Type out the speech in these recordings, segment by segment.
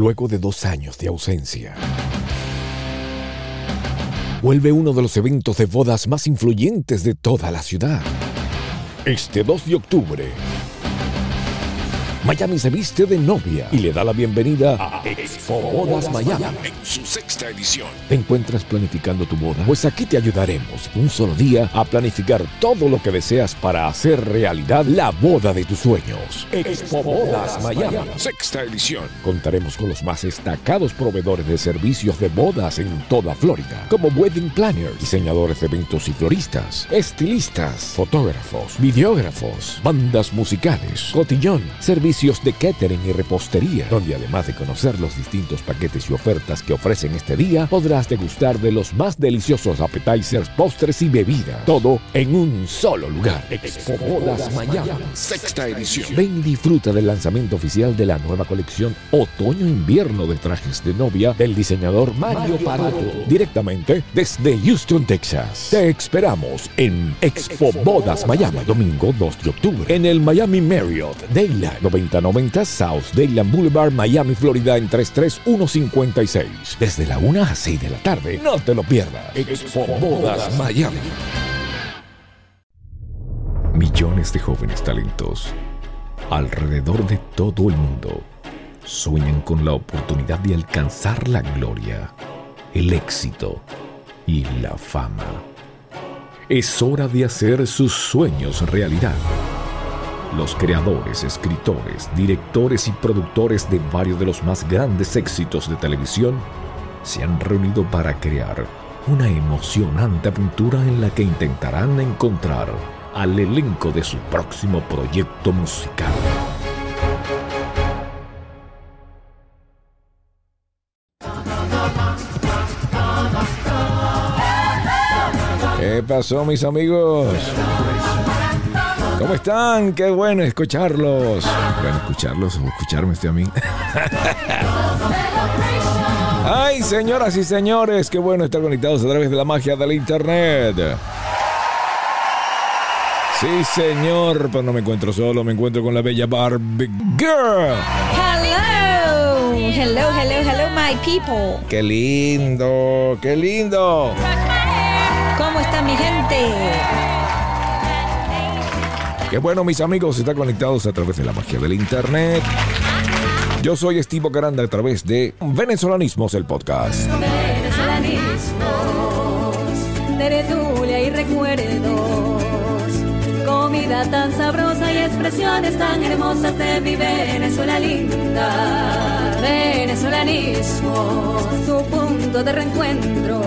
luego de dos años de ausencia. Vuelve uno de los eventos de bodas más influyentes de toda la ciudad. Este 2 de octubre, Miami se viste de novia y le da la bienvenida a Expo Bodas Miami en su sexta edición. ¿Te encuentras planificando tu boda? Pues aquí te ayudaremos un solo día a planificar todo lo que deseas para hacer realidad la boda de tus sueños. Expo Bodas Miami, sexta edición. Contaremos con los más destacados proveedores de servicios de bodas en toda Florida, como wedding planners, diseñadores de eventos y floristas, estilistas, fotógrafos, videógrafos, bandas musicales, cotillón, servicios de catering y repostería, donde además de conocer los distintos paquetes y ofertas que ofrecen este día, podrás degustar de los más deliciosos appetizers, postres y bebidas. Todo en un solo lugar. Expo Bodas Miami, sexta edición. Ven y disfruta del lanzamiento oficial de la nueva colección Otoño-Invierno de trajes de novia del diseñador Mario Parato, directamente desde Houston, Texas. Te esperamos en Expo Bodas Miami, domingo 2 de octubre, en el Miami Marriott Daylight 9090 South Dayland Boulevard, Miami, Florida en 33156. Desde la 1 a 6 de la tarde. No te lo pierdas. Expo Bodas Miami. Millones de jóvenes talentos alrededor de todo el mundo sueñan con la oportunidad de alcanzar la gloria, el éxito y la fama. Es hora de hacer sus sueños realidad. Los creadores, escritores, directores y productores de varios de los más grandes éxitos de televisión se han reunido para crear una emocionante aventura en la que intentarán encontrar al elenco de su próximo proyecto musical. ¿Qué pasó mis amigos? ¿Cómo están? Qué bueno escucharlos. Bueno, escucharlos o escucharme este a mí. Ay, señoras y señores, qué bueno estar conectados a través de la magia del internet. Sí, señor, pero no me encuentro solo, me encuentro con la bella Barbie Girl. Hello, hello, hello, hello, my people. Qué lindo, qué lindo. ¿Cómo está mi gente? Qué bueno, mis amigos, están conectados a través de la magia del internet. Yo soy Estivo Caranda a través de Venezolanismos, el podcast. Venezolanismos, y recuerdos, comida tan sabrosa y expresiones tan hermosas de mi Venezuela linda. Venezolanismos, tu punto de reencuentro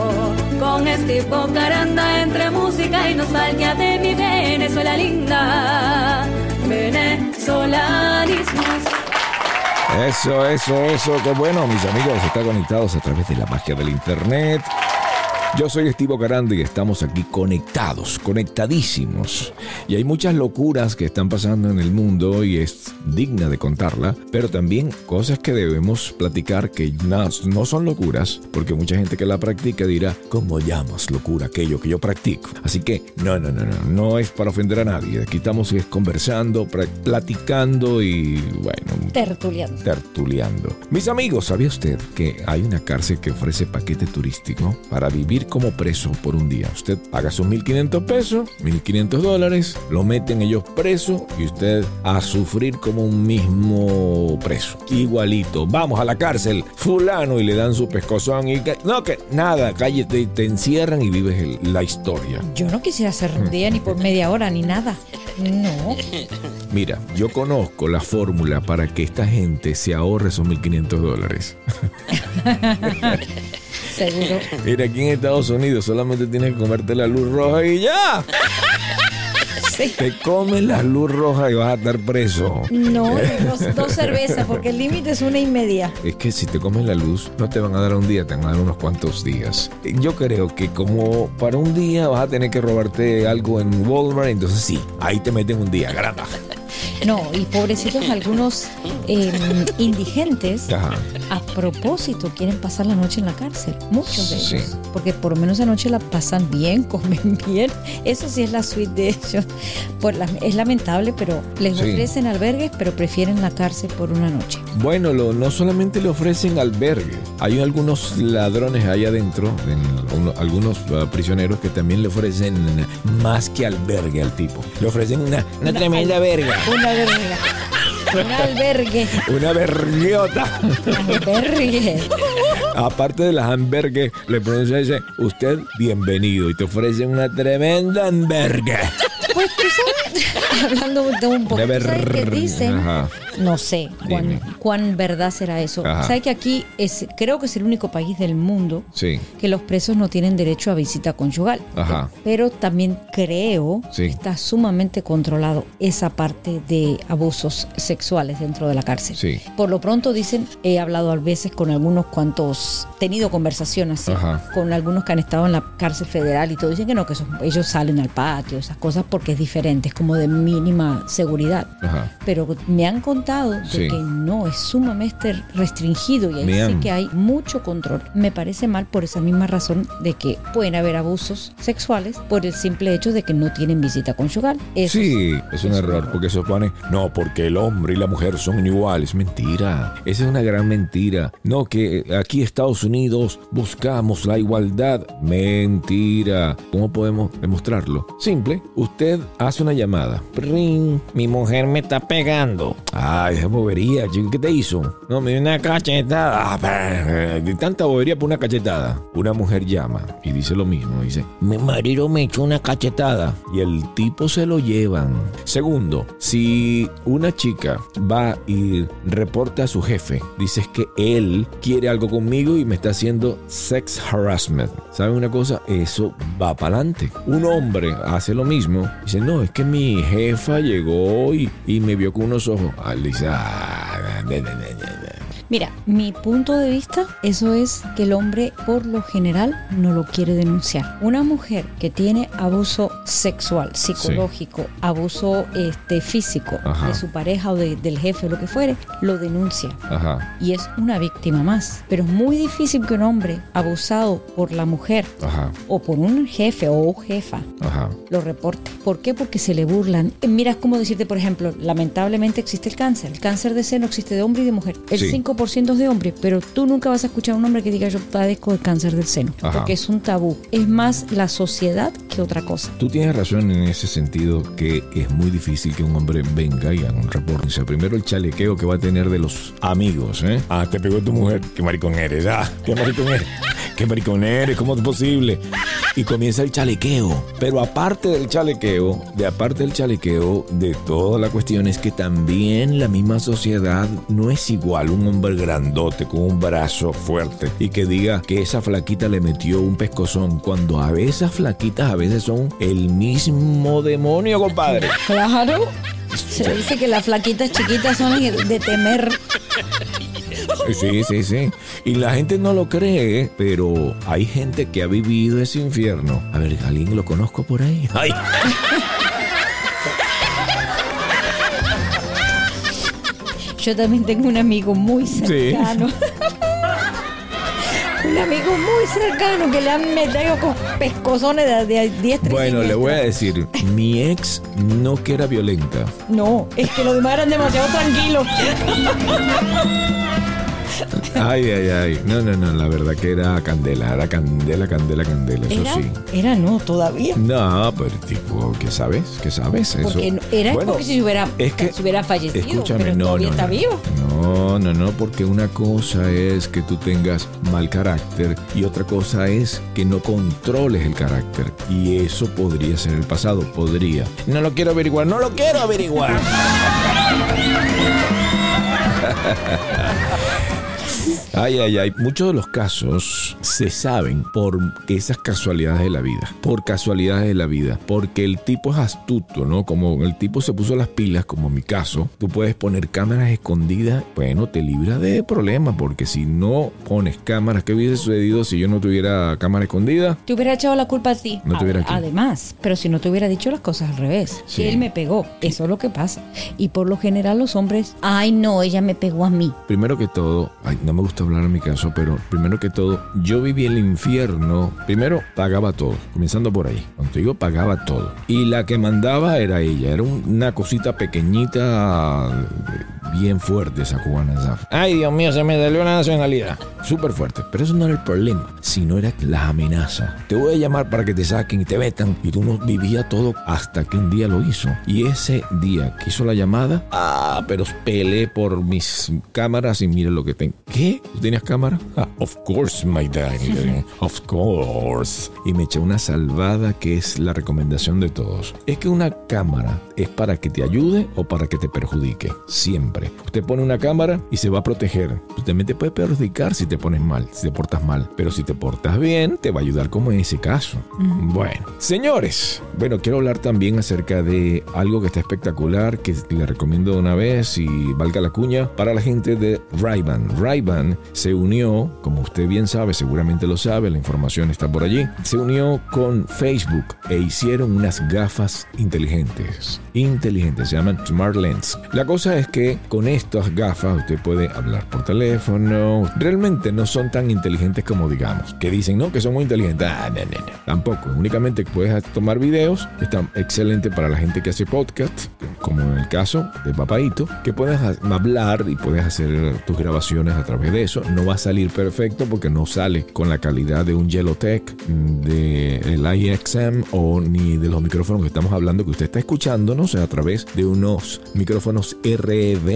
con Estivo Caranda entre música y nostalgia de mi Venezuela linda. Venezolanismos. Eso, eso, eso. Qué bueno, mis amigos, están conectados a través de la magia del internet. Yo soy Estivo Caranda y estamos aquí conectados, conectadísimos. Y hay muchas locuras que están pasando en el mundo y es digna de contarla, pero también cosas que debemos platicar que no, no son locuras, porque mucha gente que la practica dirá, ¿cómo llamas locura aquello que yo practico? Así que no, no, no, no, no es para ofender a nadie. Aquí estamos es conversando, platicando y bueno, Tertuliando. tertuleando. Mis amigos, ¿sabía usted que hay una cárcel que ofrece paquete turístico para vivir como preso por un día? Usted paga sus 1.500 pesos, 1.500 dólares, lo meten ellos preso y usted a sufrir como un mismo preso. Igualito. Vamos a la cárcel, fulano, y le dan su pescozón y que... No, que nada, cállate te encierran y vives el- la historia. Yo no quisiera hacer un día ni por media hora ni nada. No. Mira, yo conozco la fórmula para que esta gente se ahorre esos 1.500 dólares. Seguro. Mira, aquí en Estados Unidos solamente tienes que comerte la luz roja y ya. Sí. Te comes la luz roja y vas a estar preso. No, dos, dos cervezas, porque el límite es una y media. Es que si te comes la luz, no te van a dar un día, te van a dar unos cuantos días. Yo creo que como para un día vas a tener que robarte algo en Walmart, entonces sí, ahí te meten un día, grata. No, y pobrecitos algunos em, indigentes Ajá. a propósito quieren pasar la noche en la cárcel. Muchos de Sí. ellos. Porque por lo menos esa noche la pasan bien, comen bien. Eso sí es la suite de ellos. Por la- es lamentable, pero les Sí. ofrecen albergues, pero prefieren la cárcel por una noche. Bueno, lo- no solamente le ofrecen albergue, hay algunos ladrones ahí adentro, en uno- algunos ah, prisioneros que también le ofrecen más que albergue al tipo. Le ofrecen una, una tremenda verga, Una verga. Un albergue. una verguiota. Albergue. Aparte de las hamburgues, le pronuncian dice, usted bienvenido y te ofrecen una tremenda hamburgues. Pues tú sabes, hablando de un poco, Una ¿tú ¿sabes qué dicen? Ajá. No sé cuán, cuán verdad será eso. Ajá. ¿Sabes que aquí es, creo que es el único país del mundo Sí, que los presos no tienen derecho a visita conyugal? Ajá. Pero también creo Sí. que está sumamente controlado esa parte de abusos sexuales dentro de la cárcel. Sí. Por lo pronto dicen, he hablado a veces con algunos cuantos, tenido conversación así, con algunos que han estado en la cárcel federal y todo, dicen que no, que son- ellos salen al patio, esas cosas, porque es diferente, es como de mínima seguridad. ajá. Pero me han contado de Sí. que no, es sumamente restringido y ahí sí que hay mucho control. Me parece mal por esa misma razón de que pueden haber abusos sexuales por el simple hecho de que no tienen visita conyugal. Eso Sí, es un error, porque se supone, no, porque el hombre y la mujer son iguales. Mentira. Esa es una gran mentira. No, que aquí Estados Unidos buscamos la igualdad. Mentira. ¿Cómo podemos demostrarlo? Simple, usted hace una llamada. Mi mujer me está pegando. Ay, esa bobería, chico, ¿qué te hizo? No, me dio una cachetada. Ah, De tanta bobería por una cachetada. Una mujer llama y dice lo mismo. Dice, mi marido me echó una cachetada. Y el tipo se lo llevan. Segundo, si una chica va y reporta a su jefe, dices que él quiere algo conmigo y me está haciendo sex harassment. ¿Saben una cosa? Eso va para adelante. Un hombre hace lo mismo. Dice, no, es que mi jefa llegó y, y me vio con unos ojos. Ah, Mira, mi punto de vista, eso es que el hombre por lo general no lo quiere denunciar. Una mujer que tiene abuso sexual, psicológico, abuso este, físico Ajá. de su pareja o de- del jefe o lo que fuere, lo denuncia. Ajá, Y es una víctima más. Pero es muy difícil que un hombre abusado por la mujer ajá, o por un jefe o jefa lo reporte. ¿Por qué? Porque se le burlan. Eh, Mira, es como decirte, por ejemplo, lamentablemente existe el cáncer. El cáncer de seno existe de hombre y de mujer. El Sí. 5% es de hombre, pero tú nunca vas a escuchar a un hombre que diga yo padezco el cáncer del seno. Ajá. Porque es un tabú. Es más la sociedad que otra cosa. Tú tienes razón en ese sentido que es muy difícil que un hombre venga y haga un reporte. O sea, primero el chalequeo que va a tener de los amigos, ¿eh? Ah, te pegó tu mujer. Qué maricón eres, ah, qué maricón eres. Qué maricón eres, ¿cómo es posible? Y comienza el chalequeo. Pero aparte del chalequeo, de aparte del chalequeo, de toda la cuestión es que también la misma sociedad no es igual un hombre grandote con un brazo fuerte y que diga que esa flaquita le metió un pescozón cuando a veces esas flaquitas a veces son el mismo demonio, compadre. Claro. Se dice que las flaquitas chiquitas son de temer. Sí, sí, sí. Y la gente no lo cree, pero hay gente que ha vivido ese infierno. A ver, ¿alguien lo conozco por ahí? ¡Ay! Yo también tengo un amigo muy cercano. un amigo muy cercano que le han metido con pescozones de, de diestra y Bueno, le voy a decir, mi ex no que era violenta. No, es que los demás eran demasiado tranquilos. Ay, ay, ay. No, no, no, la verdad que era candela, era candela, candela, candela, eso Era, sí. era no, todavía. No, pero tipo, ¿qué sabes? ¿Qué sabes? Eso. Porque no- era Bueno, porque si hubiera, es que, si hubiera fallecido, Escúchame, pero no, todavía no, está no. vivo. No, no, no, porque una cosa es que tú tengas mal carácter y otra cosa es que no controles el carácter. Y eso podría ser el pasado, podría. No lo quiero averiguar, no lo quiero averiguar. Ay, ay, ay. Muchos de los casos se saben por esas casualidades de la vida. Por casualidades de la vida. Porque el tipo es astuto, ¿no? Como el tipo se puso las pilas, como en mi caso, tú puedes poner cámaras escondidas. Bueno, te libra de problemas. Porque si no pones cámaras, ¿qué hubiese sucedido si yo no tuviera cámara escondida? Te hubiera echado la culpa a ti. No te hubiera Ad- Además, pero si no te hubiera dicho las cosas al revés. Sí. Él me pegó. Eso es lo que pasa. Y por lo general los hombres, ay no, ella me pegó a mí. Primero que todo, ay, no me gusta hablar en mi caso, pero primero que todo, yo viví el infierno. Primero, pagaba todo, comenzando por ahí. Digo pagaba todo. Y la que mandaba era ella, era un- una cosita pequeñita, bien fuerte esa cubana. esa. Ay, Dios mío, se me salió la nacionalidad. Súper fuerte. Pero eso no era el problema, sino era las amenazas. Te voy a llamar para que te saquen y te metan. Y tú no vivías todo hasta que un día lo hizo. Y ese día que hizo la llamada, ah, pero peleé por mis cámaras y mire lo que tengo. ¿Qué? ¿Tú tenías cámara? Ah, of course, my darling. Of course. Y me eché una salvada que es la recomendación de todos. Es que una cámara es para que te ayude o para que te perjudique. Siempre. Usted pone una cámara y se va a proteger. Usted también te puede perjudicar si te pones mal, si te portas mal. Pero si te portas bien, te va a ayudar como en ese caso. Bueno, señores. Bueno, quiero hablar también acerca de algo que está espectacular, que le recomiendo de una vez y valga la cuña, para la gente de Ray-Ban. Ray-Ban se unió, como usted bien sabe, seguramente lo sabe, la información está por allí, se unió con Facebook e hicieron unas gafas inteligentes. Inteligentes, se llaman Smart Lens. La cosa es que con estas gafas usted puede hablar por teléfono. Realmente no son tan inteligentes como digamos, que dicen, no, que son muy inteligentes. Ah, no, no, no. Tampoco. Únicamente puedes tomar videos. Está excelente para la gente que hace podcast, como en el caso de Papaito, que puedes ha- hablar y puedes hacer tus grabaciones a través de eso. No va a salir perfecto porque no sale con la calidad de un Yellowtech, del IXM o ni de los micrófonos que estamos hablando que usted está escuchándonos a través de unos micrófonos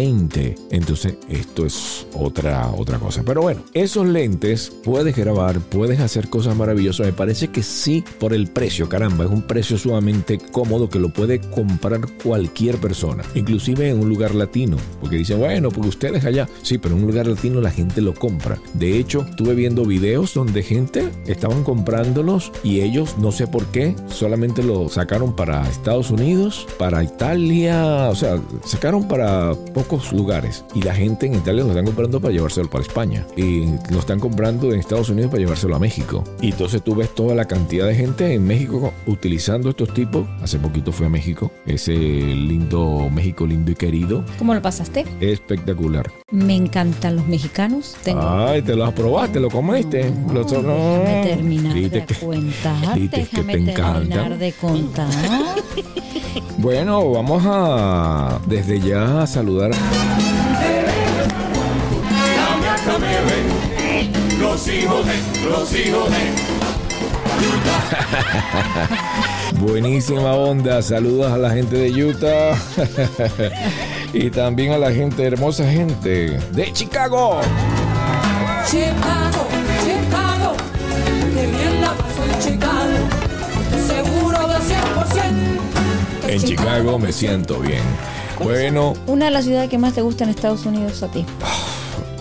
R20. Entonces, esto es otra, otra cosa. Pero bueno, esos lentes puedes grabar, puedes hacer cosas maravillosas. Me parece que sí, por el precio, caramba, es un precio sumamente cómodo que lo puede comprar cualquier persona, inclusive en un lugar latino. Porque dicen, bueno, porque ustedes allá, sí, pero en un lugar latino la gente lo compra. De hecho, estuve viendo videos donde gente estaban comprándolos y ellos, no sé por qué, solamente lo sacaron para Estados Unidos, para Italia, o sea, sacaron para pocos lugares. Y la gente en Italia lo están comprando para llevárselo para España. Y lo están comprando en Estados Unidos para llevárselo a México. Y entonces tú ves toda la cantidad de gente en México utilizando estos tipos. Hace poquito fui a México, ese lindo México lindo y querido. ¿Cómo lo pasaste? Espectacular. Me encantan los mexicanos. Tengo Ay, te lo probaste, lo comiste. Lo- Déjame terminar Dijiste de que- contar. que te terminar encantan. de contar. Bueno, vamos a desde ya a saludar. Los hijos de, los hijos de. Buenísima onda. Saludos a la gente de Utah. y también a la gente, hermosa gente de Chicago. Chicago, Chicago, que bien la paso en Chicago. Estoy seguro de 100% que En Chicago me siento bien. Bueno, Una de las ciudades que más te gusta en Estados Unidos a ti.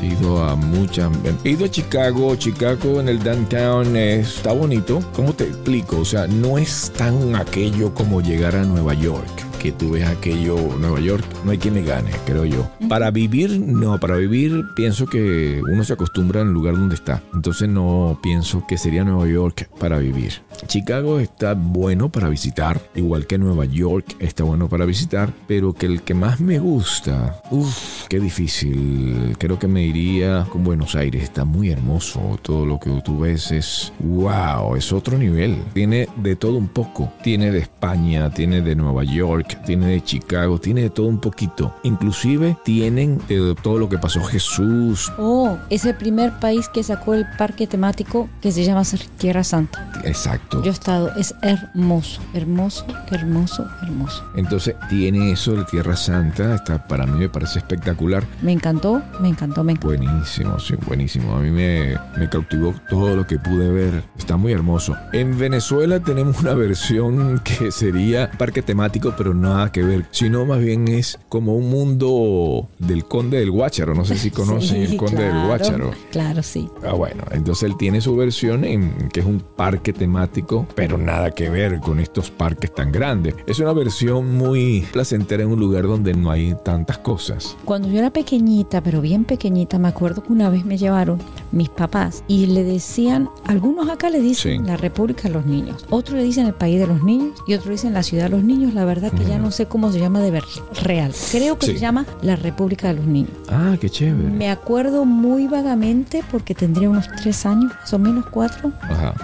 he ido a muchas. He ido a Chicago. Chicago en el downtown eh, está bonito. ¿Cómo te explico? O sea, no es tan aquello como llegar a Nueva York. Que tú ves aquello, Nueva York, no hay quien le gane, creo yo. Para vivir, no, para vivir pienso que uno se acostumbra en el lugar donde está. Entonces no pienso que sería Nueva York para vivir. Chicago está bueno para visitar, igual que Nueva York está bueno para visitar, pero que el que más me gusta, uff, qué difícil. Creo que me iría con Buenos Aires, está muy hermoso. Todo lo que tú ves es wow, es otro nivel. Tiene de todo un poco. Tiene de España, tiene de Nueva York, tiene de Chicago, tiene de todo un poquito. Inclusive tienen de todo lo que pasó Jesús. Oh, es el primer país que sacó el parque temático que se llama Tierra Santa. Exacto. Yo he estado, es hermoso, hermoso, hermoso, hermoso. Entonces tiene eso de Tierra Santa, está, para mí me parece espectacular. Me encantó, me encantó, me encantó. Buenísimo, sí, buenísimo. A mí me, me cautivó todo lo que pude ver. Está muy hermoso. En Venezuela tenemos una versión que sería parque temático, pero nada que ver, sino más bien es como un mundo del Conde del Guácharo. No sé si conocen el Conde del Guácharo. Claro, sí. Ah, bueno, entonces él tiene su versión en que es un parque temático, pero nada que ver con estos parques tan grandes. Es una versión muy placentera en un lugar donde no hay tantas cosas. Cuando yo era pequeñita, pero bien pequeñita, me acuerdo que una vez me llevaron mis papás y le decían, algunos acá le dicen la República de los Niños, otros le dicen el país de los niños y otros dicen la ciudad de los niños. La verdad que ya no sé cómo se llama de ver real. Creo que se llama la República de los Niños. Ah, qué chévere. Me acuerdo muy vagamente porque tendría unos tres años, más o menos cuatro. Ajá.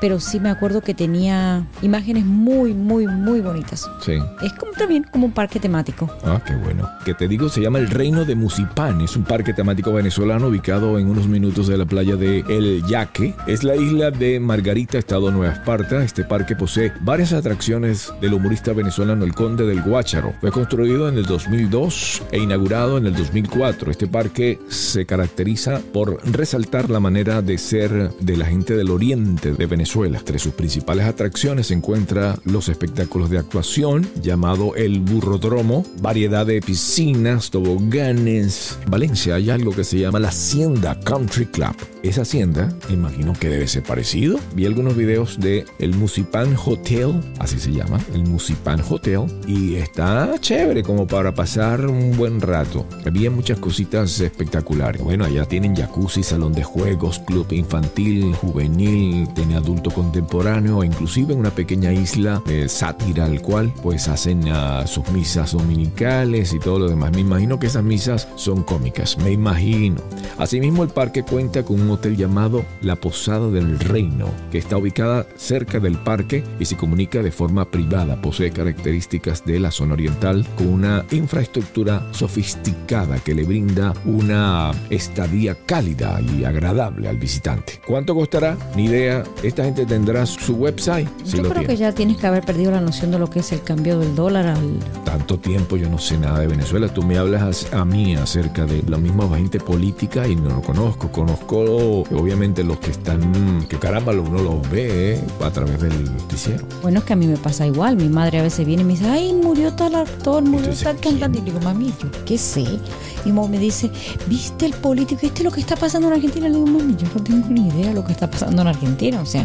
Pero sí me acuerdo que tenía imágenes muy, muy, muy bonitas. Sí. Es como también como un parque temático. Ah, qué bueno. Que te digo, se llama el Reino de Musipán. Es un parque temático venezolano ubicado en unos minutos de la playa de El Yaque. Es la isla de Margarita, estado Nueva Esparta. Este parque posee varias atracciones del humorista venezolano El Conde del Guácharo. Fue construido en el 2002 e inaugurado en el 2004. Este parque se caracteriza por resaltar la manera de ser de la gente del oriente de Venezuela. Entre sus principales atracciones se encuentra los espectáculos de actuación llamado el Burrodromo, variedad de piscinas, toboganes. En Valencia hay algo que se llama la Hacienda Country Club. Esa hacienda, imagino que debe ser parecido. Vi algunos videos de el Musipan Hotel, así se llama, el Musipan Hotel, y está chévere como para pasar un buen rato. Había muchas cositas espectaculares. Bueno, allá tienen jacuzzi, salón de juegos, club infantil, juvenil, tiene adulto contemporáneo, inclusive una pequeña isla sátira al cual pues hacen uh, sus misas dominicales y todo lo demás. Me imagino que esas misas son cómicas, me imagino. Asimismo el parque cuenta con un hotel llamado La Posada del Reino, que está ubicada cerca del parque y se comunica de forma privada. Posee características de la zona oriental con una infraestructura sofisticada que le brinda una estadía cálida y agradable al visitante. ¿Cuánto costará? Ni idea. Esta gente tendrá su website. Yo creo que ya tienes que haber perdido la noción de lo que es el cambio del dólar al... Tanto tiempo yo no sé nada de Venezuela. Tú me hablas a mí acerca de la misma gente política y no lo conozco. Conozco obviamente los que están, que caramba, uno los ve ¿eh? a través del noticiero. Bueno, es que a mí me pasa igual. Mi madre a veces viene y me dice, ay, murió tal actor, murió tal cantante. Y digo, mami, yo qué sé. Y me dice, ¿viste el político? ¿Viste lo que está pasando en Argentina? Le digo, mami, yo no tengo ni idea de lo que está pasando en Argentina. O sea,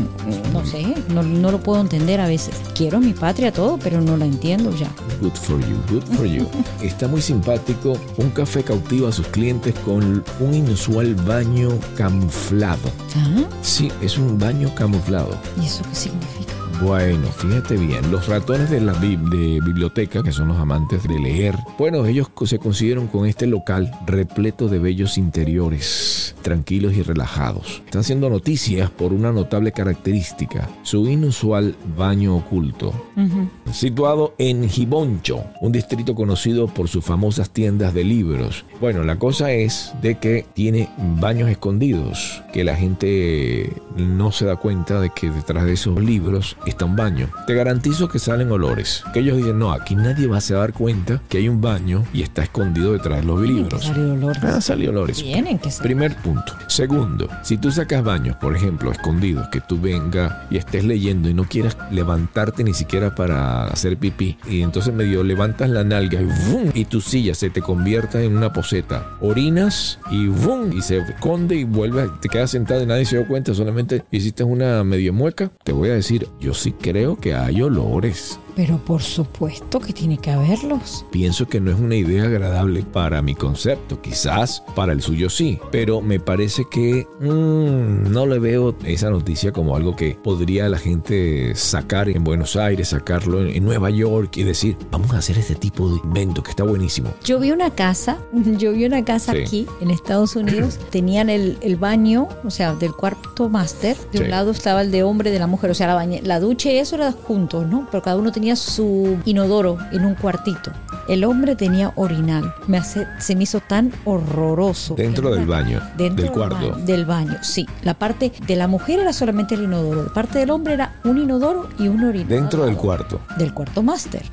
no sé, no, no lo puedo entender a veces. Quiero mi patria todo, pero no la entiendo ya. Good for you, good for you. está muy simpático. Un café cautiva a sus clientes con un inusual baño camuflado. ¿Ah? Sí, es un baño camuflado. ¿Y eso qué significa? Bueno, fíjate bien, los ratones de la de biblioteca, que son los amantes de leer, bueno, ellos se consiguieron con este local repleto de bellos interiores, tranquilos y relajados. Están haciendo noticias por una notable característica, su inusual baño oculto. Situado en Giboncho, un distrito conocido por sus famosas tiendas de libros. Bueno, la cosa es de que tiene baños escondidos, que la gente no se da cuenta de que detrás de esos libros está un baño. Te garantizo que salen olores. Que ellos dicen, no, aquí nadie va a se dar cuenta que hay un baño y está escondido detrás de los libros. Salió olores. Ah, salió olores. Tienen que ser. Primer punto. Segundo, si tú sacas baños, por ejemplo, escondidos, que tú venga y estés leyendo y no quieras levantarte ni siquiera para hacer pipí, y entonces medio levantas la nalga y ¡vum! y tu silla se te convierta en una poseta, orinas y ¡vum! y se esconde y vuelve, te quedas sentado y nadie se dio cuenta, solamente hiciste una medio mueca, te voy a decir, yo sí creo que hay olores. Pero por supuesto que tiene que haberlos. Pienso que no es una idea agradable para mi concepto, quizás para el suyo sí, pero me parece que mmm, no le veo esa noticia como algo que podría la gente sacar en Buenos Aires, sacarlo en, en Nueva York y decir, vamos a hacer este tipo de invento que está buenísimo. Yo vi una casa, yo vi una casa Sí. aquí en Estados Unidos, tenían el, el baño, o sea, del cuarto máster, de Sí. un lado estaba el de hombre de la mujer, o sea, la, bañe- la ducha y eso era juntos, ¿no? Pero cada uno tenía su inodoro en un cuartito. El hombre tenía orinal. Me hace, se me hizo tan horroroso. Dentro del baño, Dentro del cuarto. baño, del baño, sí. La parte de la mujer era solamente el inodoro. La parte del hombre era un inodoro y un orinal. Dentro del cuarto. Del cuarto máster.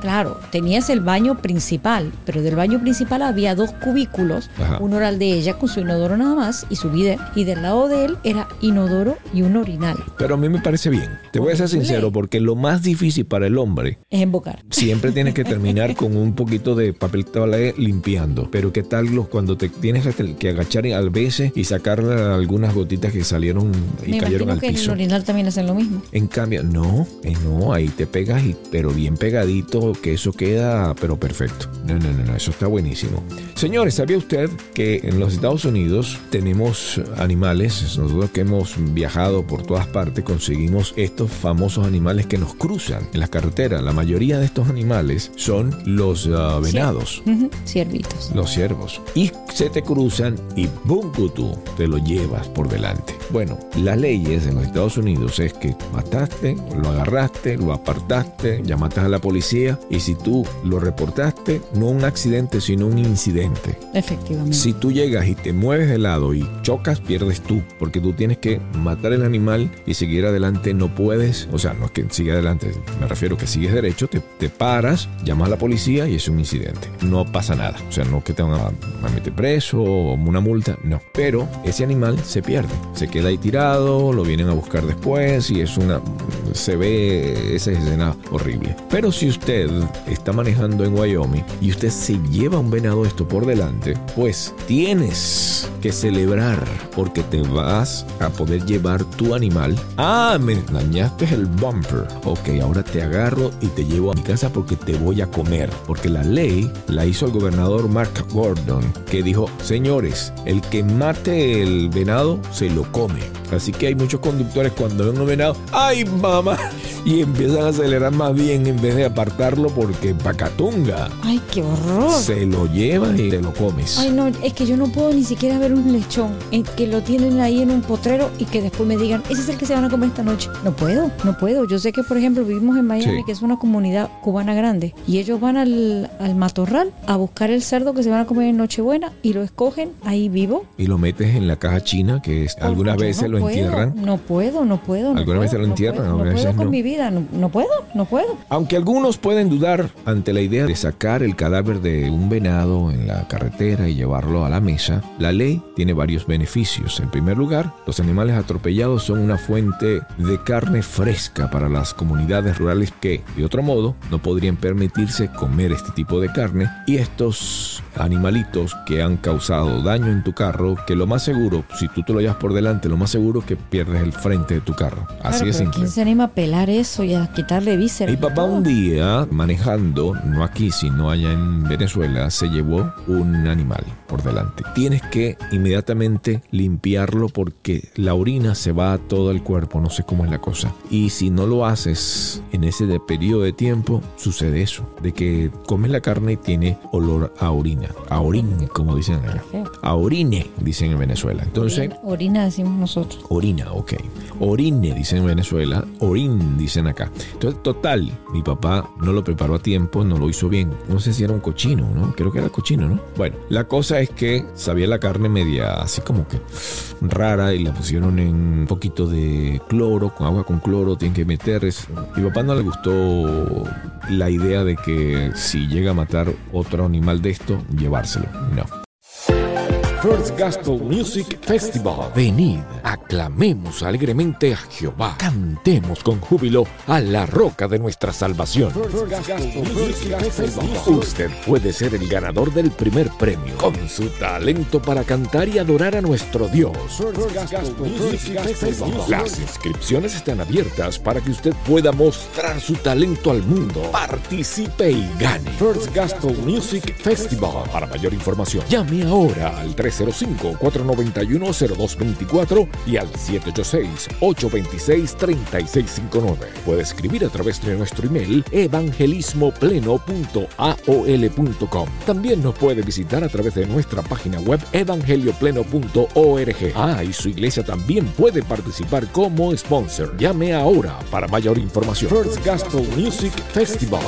Claro, tenías el baño principal, pero del baño principal había dos cubículos. Ajá. Uno era el de ella con su inodoro nada más y su bidet. Y del lado de él era inodoro y un orinal. Pero a mí me parece bien. Te voy a ser sincero, porque lo más difícil para el hombre es invocar. Siempre tienes que terminar con un poquito de papel toalé limpiando. Pero ¿qué tal los cuando te tienes que agachar a veces y sacar algunas gotitas que salieron y cayeron al que piso? En el también hacen lo mismo. En cambio, no, eh, no, ahí te pegas y pero bien pegadito, que eso queda pero perfecto. No, no, no, no, eso está buenísimo. Señores, ¿sabía usted que en los Estados Unidos tenemos animales? Nosotros que hemos viajado por todas partes conseguimos estos famosos animales que nos cruzan en las carreteras. La mayoría de estos animales son los ah, venados. Ciervitos. Los ciervos. Y se te cruzan y ¡bum! tú te lo llevas por delante. Bueno, las leyes en los Estados Unidos es que mataste, lo agarraste, lo apartaste, llamaste a la policía y si tú lo reportaste, no un accidente, sino un incidente. Efectivamente. Si tú llegas y te mueves de lado y chocas, pierdes tú, porque tú tienes que matar el animal y seguir adelante, no puedes, o sea, no es que siga adelante, me refiero que sigues derecho, te, te paras, llamas a la policía y es un incidente. No pasa nada, o sea, no que te van a, meter preso o una multa, no. Pero ese animal se pierde, se queda ahí tirado, lo vienen a buscar después y es una, se ve esa escena horrible. Pero si usted está manejando en Wyoming y usted se lleva un venado esto por delante, pues tienes que celebrar porque te vas a poder llevar tu animal. Ah, me dañaste el bumper. Ok, ahora te agarro y te llevo a mi casa porque te voy a comer. Porque la ley la hizo el gobernador Mark Gordon, que dijo, señores, el que mate el venado se lo come. Así que hay muchos conductores cuando ven un venado, ¡ay mamá! Y empiezan a acelerar más bien en vez de apartarlo porque pacatunga. ¡Ay, qué horror! Se lo llevas y te lo comes. Ay, no, es que yo no puedo ni siquiera ver un lechón en que lo tienen ahí en un potrero y que después me digan, ese es el que se van a comer esta noche. No puedo, no puedo. Yo sé que, por ejemplo, vivimos en Miami, que es una comunidad cubana grande, y ellos van al, al matorral a buscar el cerdo que se van a comer en Nochebuena y lo escogen ahí vivo. Y lo metes en la caja china, que es, algunas veces lo entierran. No puedo, no puedo. algunas veces lo entierran, no puedo, con mi vida, no, puedo, no puedo. Aunque algunos pueden dudar ante la idea de sacar el cadáver de un venado en la carretera y llevarlo a la mesa, la ley tiene varios beneficios. En primer lugar, los animales atropellados son una fuente de carne fresca para las comunidades rurales que, de otro modo, no podrían permitirse comer este tipo de carne y estos animalitos que han causado daño en tu carro, que lo más seguro, si tú te lo llevas por delante, lo más seguro es que pierdes el frente de tu carro. Así de simple. ¿Quién se anima a pelar eso y a quitarle vísceras? Mi papá un día, manejando, no aquí, sino allá en Venezuela, se llevó un animal por delante. Tienes que inmediatamente limpiarlo porque la orina se va a todo el cuerpo, no sé cómo es la cosa. Y si no lo haces en ese periodo de tiempo, sucede eso, de que comes la carne y tiene olor a orina, a orine, como dicen allá. A orine, dicen en Venezuela. Entonces, orina decimos nosotros. Orina, ok. Orine, dicen en Venezuela, orin, dicen acá. Entonces, total, mi papá no lo preparó a tiempo, no lo hizo bien. No sé si era un cochino, ¿no? Creo que era cochino, ¿no? Bueno, la cosa es que sabía la carne media así como que rara y la pusieron en un poquito de cloro, con agua con cloro, tienen que meter. Mi papá no le gustó la idea de que si llega a matar otro animal de esto, llevárselo. No. First Gospel Music Festival. Venid, aclamemos alegremente a Jehová. Cantemos con júbilo a la roca de nuestra salvación. Usted puede ser el ganador del primer premio con su talento para cantar y adorar a nuestro Dios. Las inscripciones están abiertas para que usted pueda mostrar su talento al mundo. Participe y gane. First Gospel Music Festival. Para mayor información, llame ahora al 3 305-491-0224 y al 786-826-3659. Puede escribir a través de nuestro email evangelismopleno.aol.com. También nos puede visitar a través de nuestra página web evangeliopleno.org. Ah, y su iglesia también puede participar como sponsor. Llame ahora para mayor información. First Gospel Music Festival.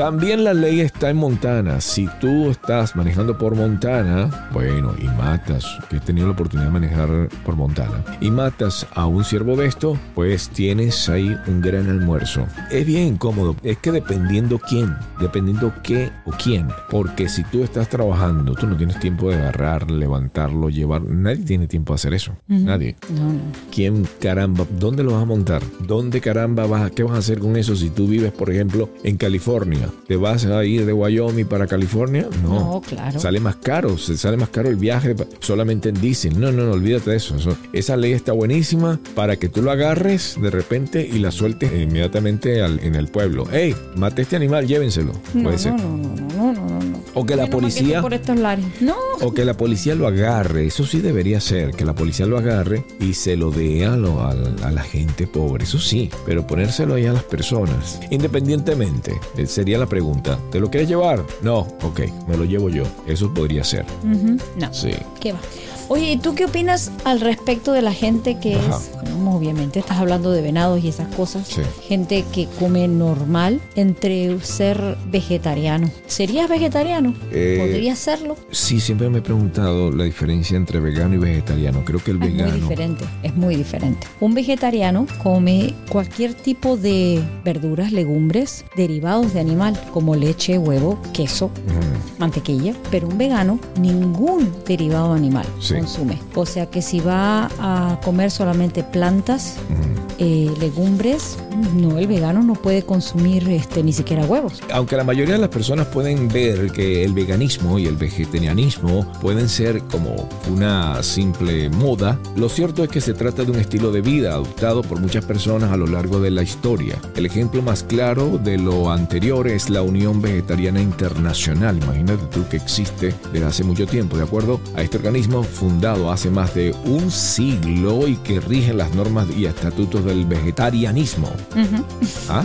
También la ley está en Montana. Si tú estás manejando por Montana, bueno, y matas, que he tenido la oportunidad de manejar por Montana, y matas a un ciervo de esto, pues tienes ahí un gran almuerzo. Es bien incómodo. Es que dependiendo quién, dependiendo qué o quién. Porque si tú estás trabajando, tú no tienes tiempo de agarrar, levantarlo, llevar. Nadie tiene tiempo de hacer eso. Nadie. ¿Quién caramba? ¿Dónde lo vas a montar? ¿Dónde caramba vas a, qué vas a hacer con eso si tú vives, por ejemplo, en California? ¿Te vas a ir de Wyoming para California? No. claro. Sale más caro, se sale más caro el viaje solamente en diésel. No, no, no, olvídate de eso. Esa ley está buenísima para que tú lo agarres de repente y la sueltes inmediatamente en el pueblo. ¡Ey! Mate este animal, llévenselo. Puede ser. No, no, no, no, no, no. O que la policía. Por estos lares. No. O que la policía lo agarre. Eso sí debería ser. Que la policía lo agarre y se lo dé a, a, la gente pobre. Eso sí. Pero ponérselo ahí a las personas. Independientemente. Eh, sería la pregunta. ¿Te lo quieres llevar? No. Ok, me lo llevo yo. Eso podría ser. No. Sí. ¿Qué va? Oye, ¿y tú qué opinas al respecto de la gente que es, obviamente estás hablando de venados y esas cosas, gente que come normal entre ser vegetariano? ¿Serías vegetariano? Eh, ¿Podrías serlo? Sí, siempre me he preguntado la diferencia entre vegano y vegetariano. Creo que el vegano... Es muy diferente, es muy diferente. Un vegetariano come cualquier tipo de verduras, legumbres, derivados de animal, como leche, huevo, queso, mantequilla, pero un vegano, ningún derivado animal. Sí consume. O sea que si va a comer solamente plantas, eh, legumbres, no, el vegano no puede consumir este, ni siquiera huevos. Aunque la mayoría de las personas pueden ver que el veganismo y el vegetarianismo pueden ser como una simple moda, lo cierto es que se trata de un estilo de vida adoptado por muchas personas a lo largo de la historia. El ejemplo más claro de lo anterior es la Unión Vegetariana Internacional. Imagínate tú que existe desde hace mucho tiempo, de acuerdo a este organismo fundado hace más de un siglo y que rige las normas y estatutos del vegetarianismo. ¿Ah?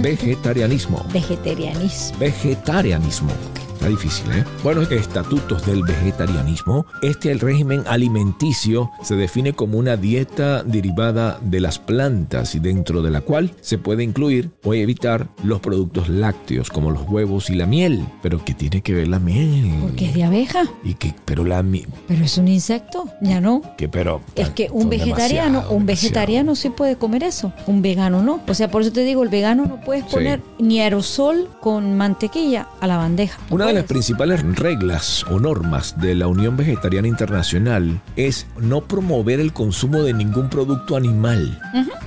Vegetarianismo. Vegetarianismo. Vegetarianismo. Está difícil, ¿eh? Bueno, estatutos del vegetarianismo. Este el régimen alimenticio se define como una dieta derivada de las plantas y dentro de la cual se puede incluir o evitar los productos lácteos como los huevos y la miel. Pero ¿qué tiene que ver la miel? Porque es de abeja. ¿Y qué? Pero la miel... Pero es un insecto, ya no. ¿Qué pero? Es que un vegetariano, un vegetariano sí puede comer eso, un vegano no. O sea, por eso te digo, el vegano no puedes poner ni aerosol con mantequilla a la bandeja. Una de las principales reglas o normas de la Unión Vegetariana Internacional es no promover el consumo de ningún producto animal,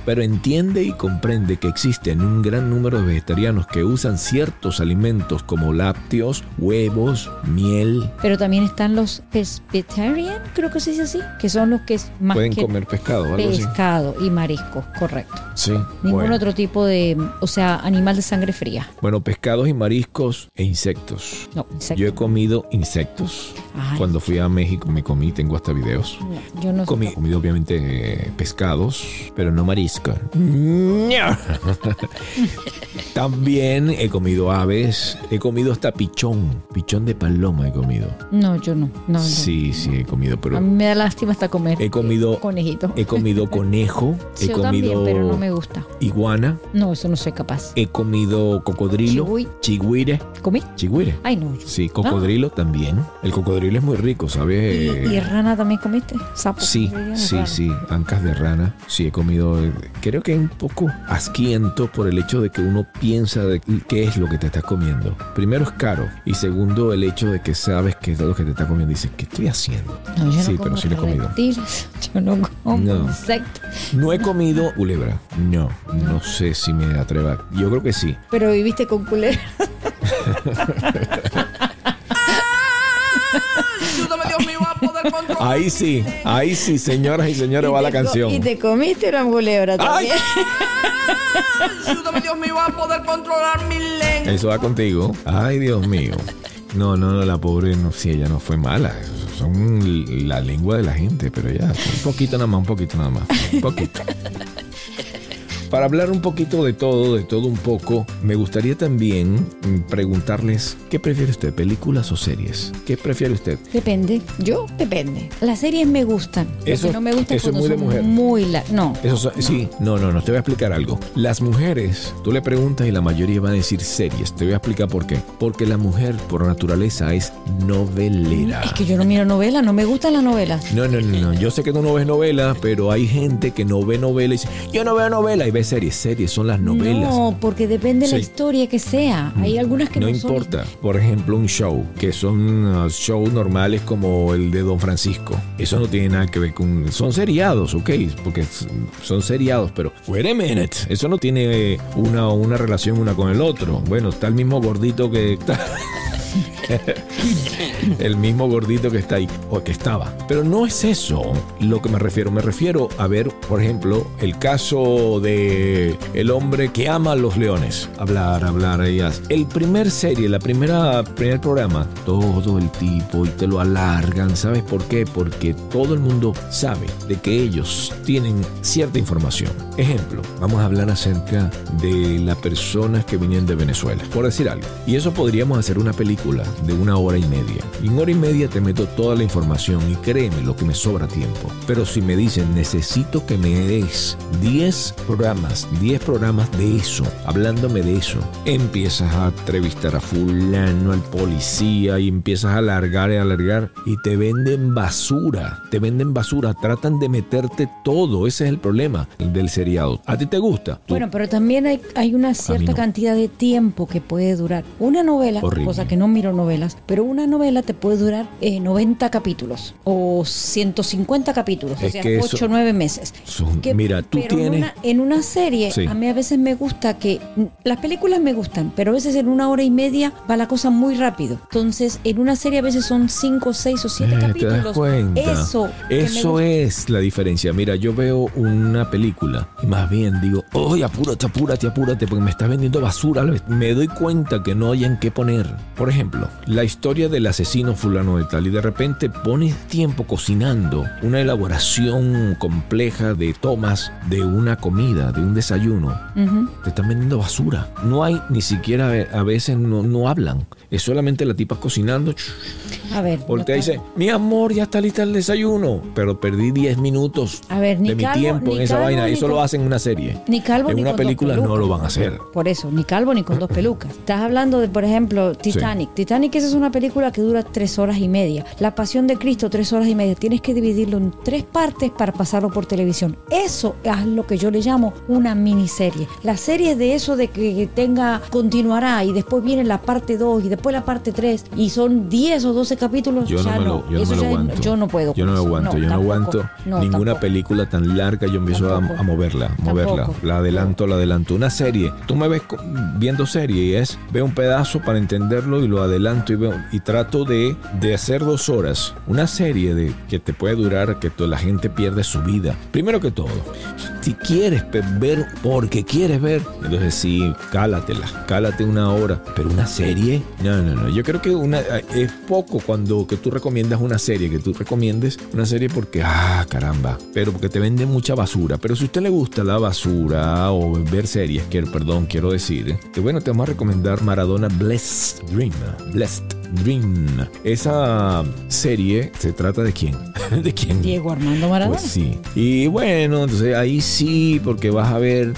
pero entiende y comprende que existen un gran número de vegetarianos que usan ciertos alimentos como lácteos, huevos, miel. Pero también están los pescatarian, creo que se dice así, que son los que más pueden comer pescado, algo pescado y mariscos, correcto. Sí. Ningún otro tipo de, o sea, animal de sangre fría. Bueno, pescados y mariscos e insectos. Yo he comido insectos. Cuando fui a México me comí, tengo hasta videos. yo no comí, comido obviamente eh, pescados, pero no marisco. También he comido aves, he comido hasta pichón, pichón de paloma he comido. No, yo no. no sí, sí, he comido, pero... A mí me da lástima hasta comer. He comido... Conejito. He comido conejo. he comido... También, pero no me gusta. Iguana. No, eso no soy capaz. He comido cocodrilo. Chigüire. ¿Comí? Chigüire. Ay, no. Sí, cocodrilo también. El cocodrilo es muy rico, ¿sabes? ¿Y, rana también comiste? ¿Sapo? Sí, sí, sí. Ancas de rana. Sí, he comido. Creo que un poco asquiento por el hecho de que uno piensa de qué es lo que te estás comiendo. Primero es caro. Y segundo, el hecho de que sabes qué es lo que te estás comiendo. Dices, ¿qué estoy haciendo? No, yo sí, no pero sí lo he comido. Yo no como no. insectos. No he comido culebra. No, no sé si me atreva. Yo creo que sí. Pero viviste con culebra. Ahí sí, ahí sí, señoras y señores, va la canción. Y te comiste una culebra también. Ayúdame, Dios mío, a poder controlar mi lengua. Eso va contigo. Ay, Dios mío. No, no, no, la pobre, no, sí, ella no fue mala. Son la lengua de la gente, pero ya, un poquito nada más, un poquito nada más. Un poquito. Para hablar un poquito de todo, de todo un poco, me gustaría también mm, preguntarles, ¿qué prefiere usted, películas o series? ¿Qué prefiere usted? Depende. Yo, depende. Las series me gustan. Eso, no me gusta eso es muy de mujer. Muy la, no. Eso, sí, no, no, no. Te voy a explicar algo. Las mujeres, tú le preguntas y la mayoría va a decir series. Te voy a explicar por qué. Porque la mujer, por naturaleza, es novelera. Es que yo no miro novelas, no me gustan las novelas. No, no, no, no. Yo sé que tú no ves novelas, pero hay gente que no ve novelas y dice, yo no veo novelas y ve series. Series son las novelas. No, porque depende de la historia que sea. Hay algunas que no, no importa. Por ejemplo, un show, que son uh, shows normales como el de Don Francisco. Eso no tiene nada que ver con... Son seriados, ok, porque son seriados, pero wait a minute. Eso no tiene una, una relación una con el otro. Bueno, está el mismo gordito que está... el mismo gordito que está ahí o que estaba. Pero no es eso lo que me refiero. Me refiero a ver, por ejemplo, el caso de el hombre que ama a los leones. Hablar, hablar, ellas. El primer serie, la primera primer programa, todo el tipo y te lo alargan. ¿Sabes por qué? Porque todo el mundo sabe de que ellos tienen cierta información. Ejemplo, vamos a hablar acerca de las personas que vienen de Venezuela, por decir algo. Y eso podríamos hacer una película de una hora y media. Y en hora y media te meto toda la información y créeme lo que me sobra tiempo. Pero si me dicen necesito que me des 10 programas, 10 programas de eso, hablándome de eso, empiezas a entrevistar a fulano, al policía y empiezas a alargar y alargar y te venden basura, te venden basura, tratan de meterte todo, ese es el problema del seriado. ¿A ti te gusta? Bueno, pero también hay, hay una cierta cantidad de tiempo que puede durar. Una novela, cosa que no miro novelas, pero una novela te puede durar 90 eh, capítulos o 150 capítulos, o sea, 8 o 9 meses. mira, tú tienes... En una, serie, a mí a veces me gusta que... Las películas me gustan, pero a veces en una hora y media va la cosa muy rápido. Entonces, en una serie a veces son 5, 6 o 7 eh, capítulos. Eso, Eso es la diferencia. Mira, yo veo una película y más bien digo, oye, apúrate, apúrate, apúrate, porque me está vendiendo basura. Me doy cuenta que no hay en qué poner. Por ejemplo, la historia del asesino fulano de tal y de repente pones tiempo cocinando una elaboración compleja de tomas de una comida, de un desayuno, te están vendiendo basura. No hay ni siquiera, a veces no, no hablan. Es solamente la tipa cocinando. A ver. Voltea y dice, mi amor, ya está lista el desayuno. Pero perdí 10 minutos de mi tiempo en esa vaina. Eso lo hacen en una serie. Ni calvo en una película no lo van a hacer. Por eso, ni calvo ni con dos pelucas. Estás hablando de, por ejemplo, Titanic. Titanic esa es una película que dura tres horas y media. La Pasión de Cristo, tres horas y media. Tienes que dividirlo en tres partes para pasarlo por televisión. Eso es lo que yo le llamo una miniserie. La serie de eso de que tenga, continuará y después viene la parte 2 y después la parte 3 y son 10 o 12 capítulos, yo no, lo, yo no aguanto. yo no puedo. Yo no lo aguanto, yo no aguanto ninguna película tan larga, yo empiezo a, moverla, moverla. La adelanto, la adelanto. Una serie, tú me ves viendo serie y es, veo un pedazo para entenderlo y lo adelanto y, veo, y trato de, de hacer dos horas. Una serie de que te puede durar, que toda la gente pierde su vida. Primero que todo, si quieres ver porque quieres ver, entonces sí, cálatela, cálate una hora. Pero una serie, no, no, no. Yo creo que una, es poco cuando que tú recomiendas una serie, que tú recomiendes una serie porque, ah, caramba, pero porque te venden mucha basura. Pero si a usted le gusta la basura o ver series, quiero, perdón, quiero decir, que bueno, te vamos a recomendar Maradona Blessed Dream. Blessed Dream. Esa serie se trata de quién? ¿De quién? Diego Armando Maradona. Pues sí. Y bueno, entonces ahí sí, porque vas a ver eh,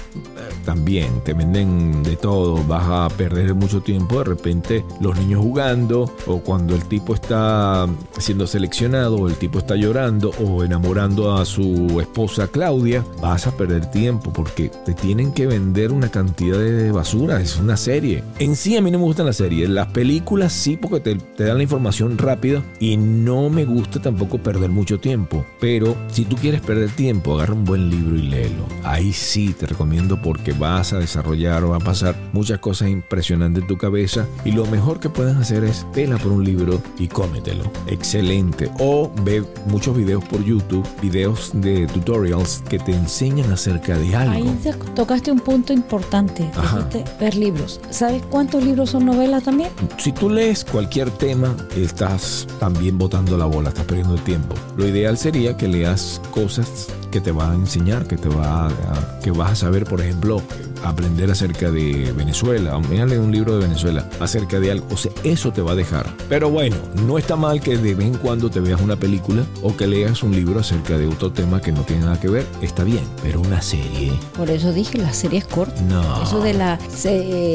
también, te venden de todo, vas a perder mucho tiempo de repente los niños jugando o cuando el tipo está siendo seleccionado o el tipo está llorando o enamorando a su esposa Claudia, vas a perder tiempo porque te tienen que vender una cantidad de basura, es una serie. En sí a mí no me gustan las series, las películas sí porque te, dan la información rápida y no me gusta tampoco perder mucho tiempo. Pero si tú quieres perder tiempo, agarra un buen libro y léelo. Ahí sí te recomiendo porque vas a desarrollar o va a pasar muchas cosas impresionantes en tu cabeza y lo mejor que puedes hacer es pela por un libro y cómetelo. Excelente. O ve muchos videos por YouTube, videos de tutorials que te enseñan acerca de algo. Ahí tocaste un punto importante. Dijiste ver libros. ¿Sabes cuántos libros son novelas también? Si tú lees cualquier tema, estás también botando la bola, estás perdiendo el tiempo. Lo ideal sería que leas cosas que te va a enseñar, que te va a, que vas a saber, por ejemplo, aprender acerca de Venezuela, mírale un libro de Venezuela acerca de algo, o sea, eso te va a dejar. Pero bueno, no está mal que de vez en cuando te veas una película o que leas un libro acerca de otro tema que no tiene nada que ver, está bien, pero una serie. Por eso dije, la serie es corta. No. Eso de la,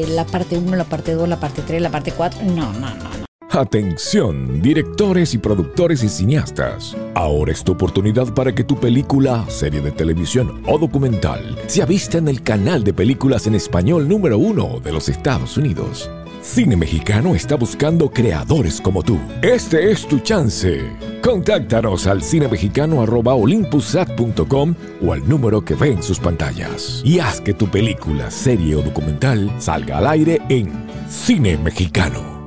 la parte 1, la parte 2, la parte 3, la parte 4, no, no, no. no. Atención, directores y productores y cineastas. Ahora es tu oportunidad para que tu película, serie de televisión o documental sea vista en el canal de películas en español número uno de los Estados Unidos. Cine Mexicano está buscando creadores como tú. Este es tu chance. Contáctanos al cinemexicano.olympusat.com o al número que ve en sus pantallas. Y haz que tu película, serie o documental salga al aire en Cine Mexicano.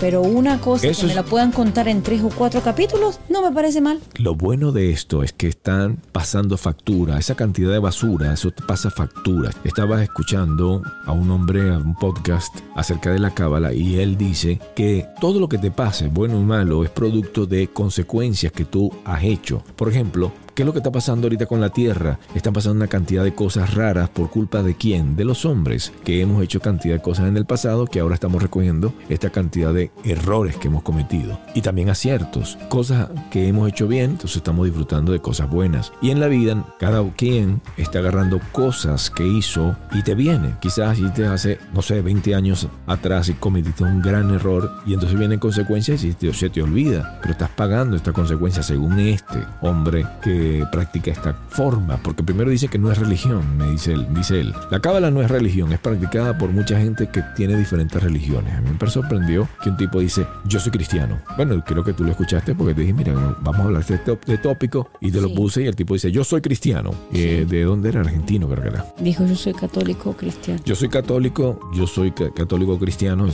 Pero una cosa Eso que me la puedan contar en tres o cuatro capítulos, no me parece mal. Lo bueno de esto es que están pasando factura, esa cantidad de basura, eso te pasa factura. Estaba escuchando a un hombre, a un podcast acerca de la cábala y él dice que todo lo que te pase, bueno o malo, es producto de consecuencias que tú has hecho. Por ejemplo, ¿Qué es lo que está pasando ahorita con la Tierra? Están pasando una cantidad de cosas raras por culpa de quién? De los hombres, que hemos hecho cantidad de cosas en el pasado que ahora estamos recogiendo esta cantidad de errores que hemos cometido. Y también aciertos, cosas que hemos hecho bien, entonces estamos disfrutando de cosas buenas. Y en la vida, cada quien está agarrando cosas que hizo y te viene. Quizás y te hace, no sé, 20 años atrás y cometiste un gran error y entonces vienen consecuencias y se te olvida. Pero estás pagando esta consecuencia según este hombre que practica esta forma. Porque primero dice que no es religión, me dice él. Dice él. La cábala no es religión, es practicada por mucha gente que tiene diferentes religiones. A mí me sorprendió que un tipo dice, yo soy cristiano. Bueno, creo que tú lo escuchaste porque te dije, mira, vamos a hablar de este tópico y te lo puse y el tipo dice, yo soy cristiano. Eh, ¿De dónde era? Argentino, creo que era. Dijo, yo soy católico cristiano. Yo soy católico, yo soy ca- católico cristiano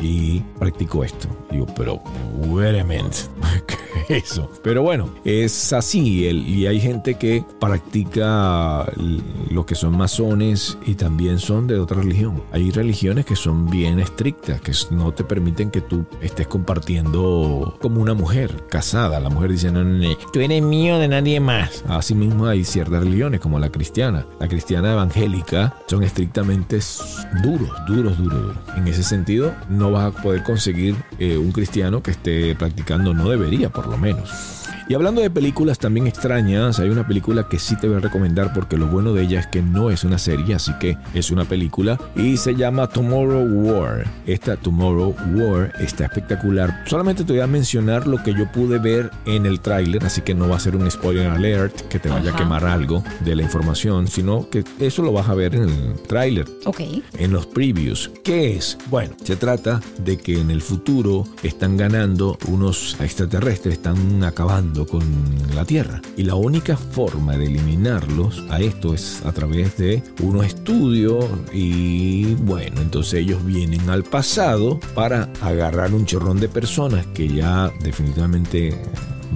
y practico esto. Digo, pero, wait a minute, ¿qué es eso? Pero bueno, es así. el- y hay gente que practica lo que son masones y también son de otra religión. Hay religiones que son bien estrictas, que no te permiten que tú estés compartiendo como una mujer casada. La mujer dice, no, no, no, tú eres mío de nadie más. Así mismo hay ciertas religiones como la cristiana. La cristiana evangélica son estrictamente duros, duros, duros, duros. En ese sentido, no vas a poder conseguir eh, un cristiano que esté practicando, no debería por lo menos. Y hablando de películas también extrañas, hay una película que sí te voy a recomendar porque lo bueno de ella es que no es una serie, así que es una película y se llama Tomorrow War. Esta Tomorrow War está espectacular. Solamente te voy a mencionar lo que yo pude ver en el tráiler, así que no va a ser un spoiler alert que te vaya a Ajá. quemar algo de la información, sino que eso lo vas a ver en el tráiler Ok. en los previews. ¿Qué es? Bueno, se trata de que en el futuro están ganando unos extraterrestres, están acabando con la Tierra. Y la única forma de eliminarlos a esto es a través de unos estudios y bueno, entonces ellos vienen al pasado para agarrar un chorrón de personas que ya definitivamente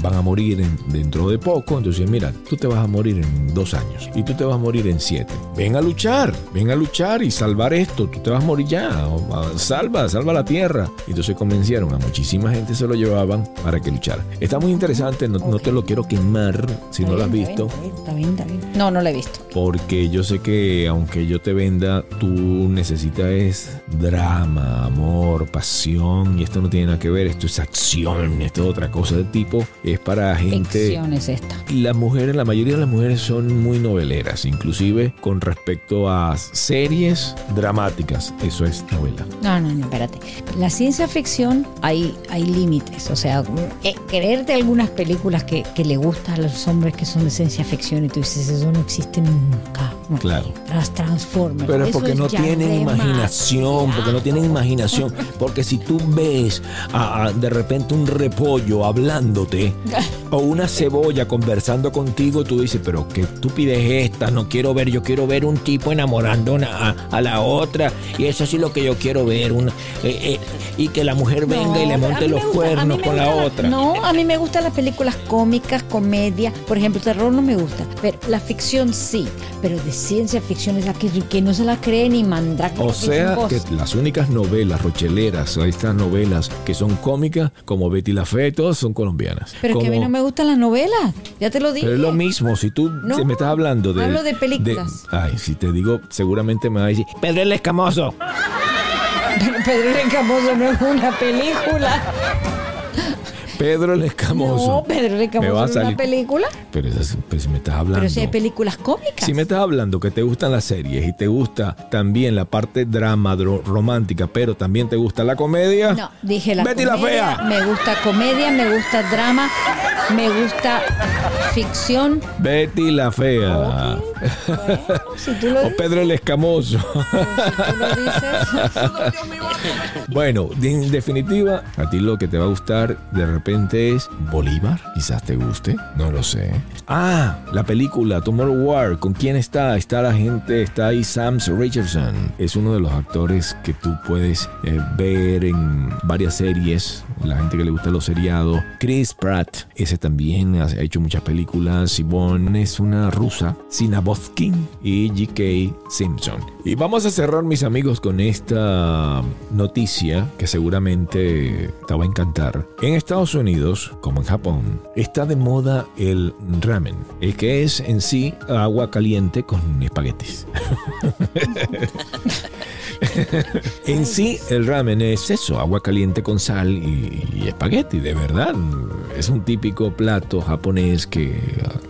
van a morir en- dentro de poco. Entonces, mira, tú te vas a morir en dos años y tú te vas a morir en siete. Ven a luchar, ven a luchar y salvar esto. Tú te vas a morir ya. O, Salva, salva la tierra. Y entonces convencieron a muchísima gente, se lo llevaban para que luchara. Está muy interesante, no, no te lo quiero quemar si no lo has Está bien, visto. Está bien, está bien, está bien. No, no la he visto. Porque yo sé que aunque yo te venda, tú necesitas es drama, amor, pasión. Y esto no tiene nada que ver. Esto es acción, esto es otra cosa del tipo. Es para gente... Es esta. Las mujeres, la mayoría de las mujeres son muy noveleras, inclusive con respecto a series dramáticas. Eso es novela. No, no, no, espérate. La ciencia ficción hay, hay límites. O sea, eh, creerte algunas películas que, que le gustan a los hombres que son de ciencia ficción y tú dices, eso no existe nunca. No. Claro. Las Transformers. Pero es porque no tienen imaginación, porque no tienen imaginación. Porque si tú ves a- a, de repente un repollo hablándote o una cebolla conversando contigo, tú dices, pero qué estupidez es esta, no quiero ver, yo quiero ver un tipo enamorando a, a la otra y eso sí es lo que yo quiero ver. Una, eh, eh, y que la mujer venga y le monte los cuernos con la otra. No, a mí me gustan las películas cómicas, comedia. Por ejemplo, terror no me gusta. Pero la ficción sí. Pero de ciencia ficción es la que, que no se la cree ni mandra. O sea, que las únicas novelas rocheleras, estas novelas que son cómicas, como Betty la Fe, todas son colombianas. Pero que a mí no me gustan las novelas. Ya te lo dije. Pero es lo mismo. Si tú me estás hablando de. Hablo de películas. ay, si te digo, seguramente me va a decir, Pedro el Escamoso. Pedro el Escamoso no es una película. Pedro el Escamoso. No, Pedro el Escamoso es una película. Pero si me estás hablando. Pero si hay películas cómicas. Si me estás hablando que te gustan las series y te gusta también la parte drama, romántica, pero también te gusta la comedia. No, dije la Betty la fea. Me gusta comedia, me gusta drama, me gusta ficción. Betty la fea. o Pedro el Escamoso. bueno, en definitiva, a ti lo que te va a gustar de repente es Bolívar. Quizás te guste, no lo sé. Ah, la película Tomorrow War. ¿Con quién está? Está la gente, está ahí Sam Richardson. Es uno de los actores que tú puedes eh, ver en varias series. La gente que le gusta los seriados. Chris Pratt, ese también ha hecho muchas películas. Sibon es una rusa. Sinaboskin y G.K. Simpson. Y vamos a cerrar, mis amigos, con esta noticia que seguramente te va a encantar. En Estados Unidos, como en Japón, está de moda el ramen, el que es en sí agua caliente con espaguetis. en sí, el ramen es eso, agua caliente con sal y, espagueti, de verdad. Es un típico plato japonés que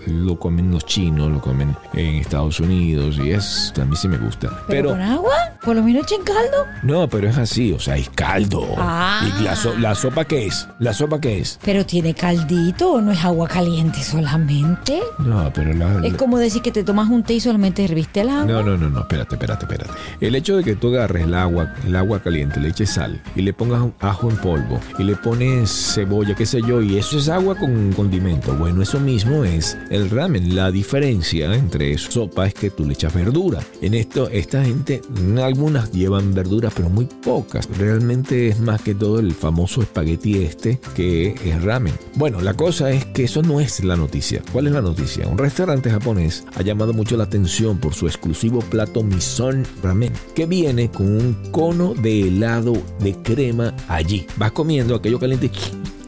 lo comen los chinos, lo comen en Estados Unidos y es, a mí sí me gusta. ¿Pero, con agua? ¿Por lo menos en caldo? No, pero es así, o sea, es caldo. Ah. ¿Y la, la sopa qué es? ¿La sopa qué es? ¿Pero tiene caldito o no es agua caliente solamente? No, pero la... Es como decir que te tomas un té y solamente herviste el agua. No, no, no, no, espérate, espérate, espérate. El hecho de que tú agarres el agua, el agua caliente, le eches sal y le pongas ajo en polvo y le pones cebolla, qué sé yo, y eso es agua con condimento. Bueno, eso mismo es el ramen. La diferencia entre sopa es que tú le echas verdura. En esto, esta gente, algunas llevan verduras, pero muy pocas. Realmente es más que todo el famoso espagueti este que es ramen. Bueno, la cosa es que eso no es la noticia. ¿Cuál es la noticia? Un restaurante japonés ha llamado mucho la atención por su exclusivo plato Mison Ramen, que viene con un cono de helado de crema allí. Vas comiendo aquello caliente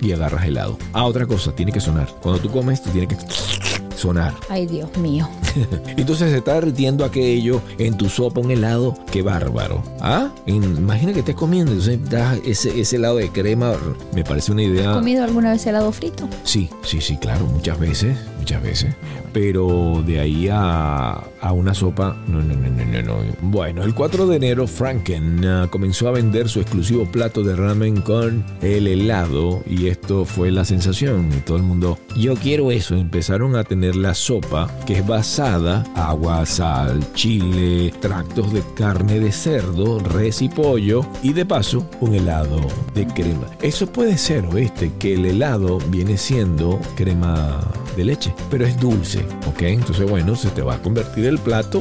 y agarras helado. Ah, otra cosa, tiene que sonar. Cuando tú comes, tú tienes que sonar. Ay, Dios mío. Entonces se está derritiendo aquello en tu sopa, un helado, qué bárbaro. ¿Ah? Imagina que estés comiendo, entonces ese, ese helado de crema, me parece una idea. ¿Has comido alguna vez helado frito? Sí, sí, sí, claro, muchas veces, muchas veces. Pero de ahí a, a una sopa, no, no, no, no, no. Bueno, el 4 de enero, Franken uh, comenzó a vender su exclusivo plato de ramen con el helado y esto fue la sensación. Y todo el mundo, yo quiero eso. Empezaron a tener la sopa que es basada agua, sal, chile, tractos de carne de cerdo, res y pollo y de paso un helado de crema. Eso puede ser, oeste, que el helado viene siendo crema de leche, pero es dulce, ¿ok? Entonces, bueno, se te va a convertir el plato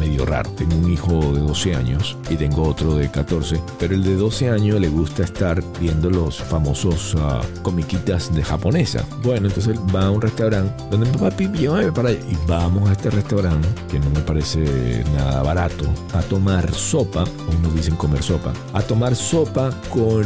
medio raro. Tengo un hijo de 12 años y tengo otro de 14, pero el de 12 años le gusta estar viendo los famosos uh, comiquitas de japonesa. Bueno, entonces va a un restaurante donde mi papi llévame para allá. Y vamos a este restaurante, que no me parece nada barato, a tomar sopa, o nos dicen comer sopa, a tomar sopa con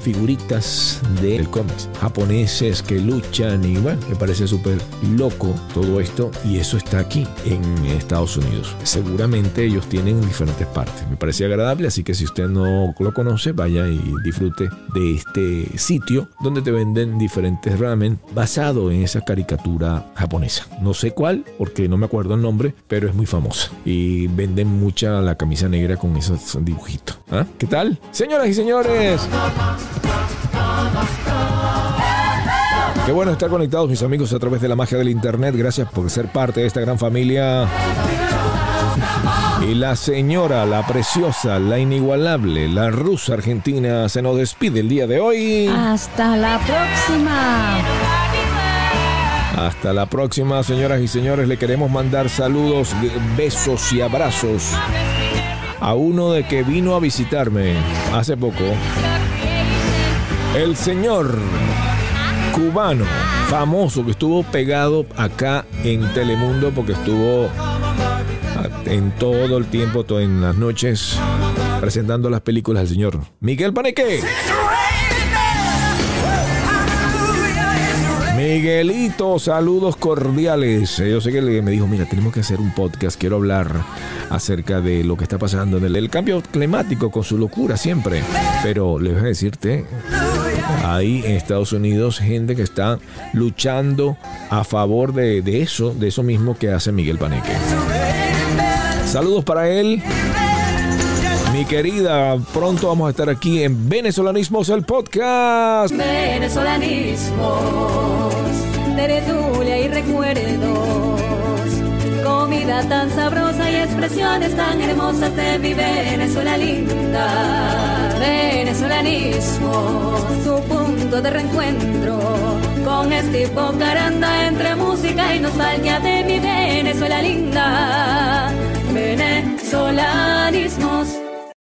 figuritas del cómics japoneses que luchan y bueno, me parece súper loco todo esto y eso está aquí en Estados Unidos. Seguramente ellos tienen diferentes partes. Me parecía agradable, así que si usted no lo conoce, vaya y disfrute de este sitio donde te venden diferentes ramen basado en esa caricatura japonesa. No sé cuál, porque no me acuerdo el nombre, pero es muy famosa. Y venden mucha la camisa negra con esos dibujitos. ¿Ah? ¿Qué tal? Señoras y señores. Qué bueno estar conectados, mis amigos, a través de la magia del Internet. Gracias por ser parte de esta gran familia. Y la señora, la preciosa, la inigualable, la rusa argentina se nos despide el día de hoy. Hasta la próxima. Hasta la próxima, señoras y señores. Le queremos mandar saludos, besos y abrazos a uno de que vino a visitarme hace poco. El señor cubano, famoso, que estuvo pegado acá en Telemundo porque estuvo en todo el tiempo, en las noches, presentando las películas del señor Miguel Paneque. Miguelito, saludos cordiales. Yo sé que me dijo, mira, tenemos que hacer un podcast, quiero hablar acerca de lo que está pasando en el, cambio climático con su locura siempre. Pero le voy a decirte, hay en Estados Unidos gente que está luchando a favor de, de eso, de eso mismo que hace Miguel Paneque. Saludos para él. Mi querida, pronto vamos a estar aquí en Venezolanismos, el podcast. Venezolanismos, tertulia y recuerdos comida tan sabrosa y expresiones tan hermosas de mi Venezuela linda. Venezolanismo, su punto de reencuentro con este caranda entre música y nostalgia de mi Venezuela linda. Venezolanismos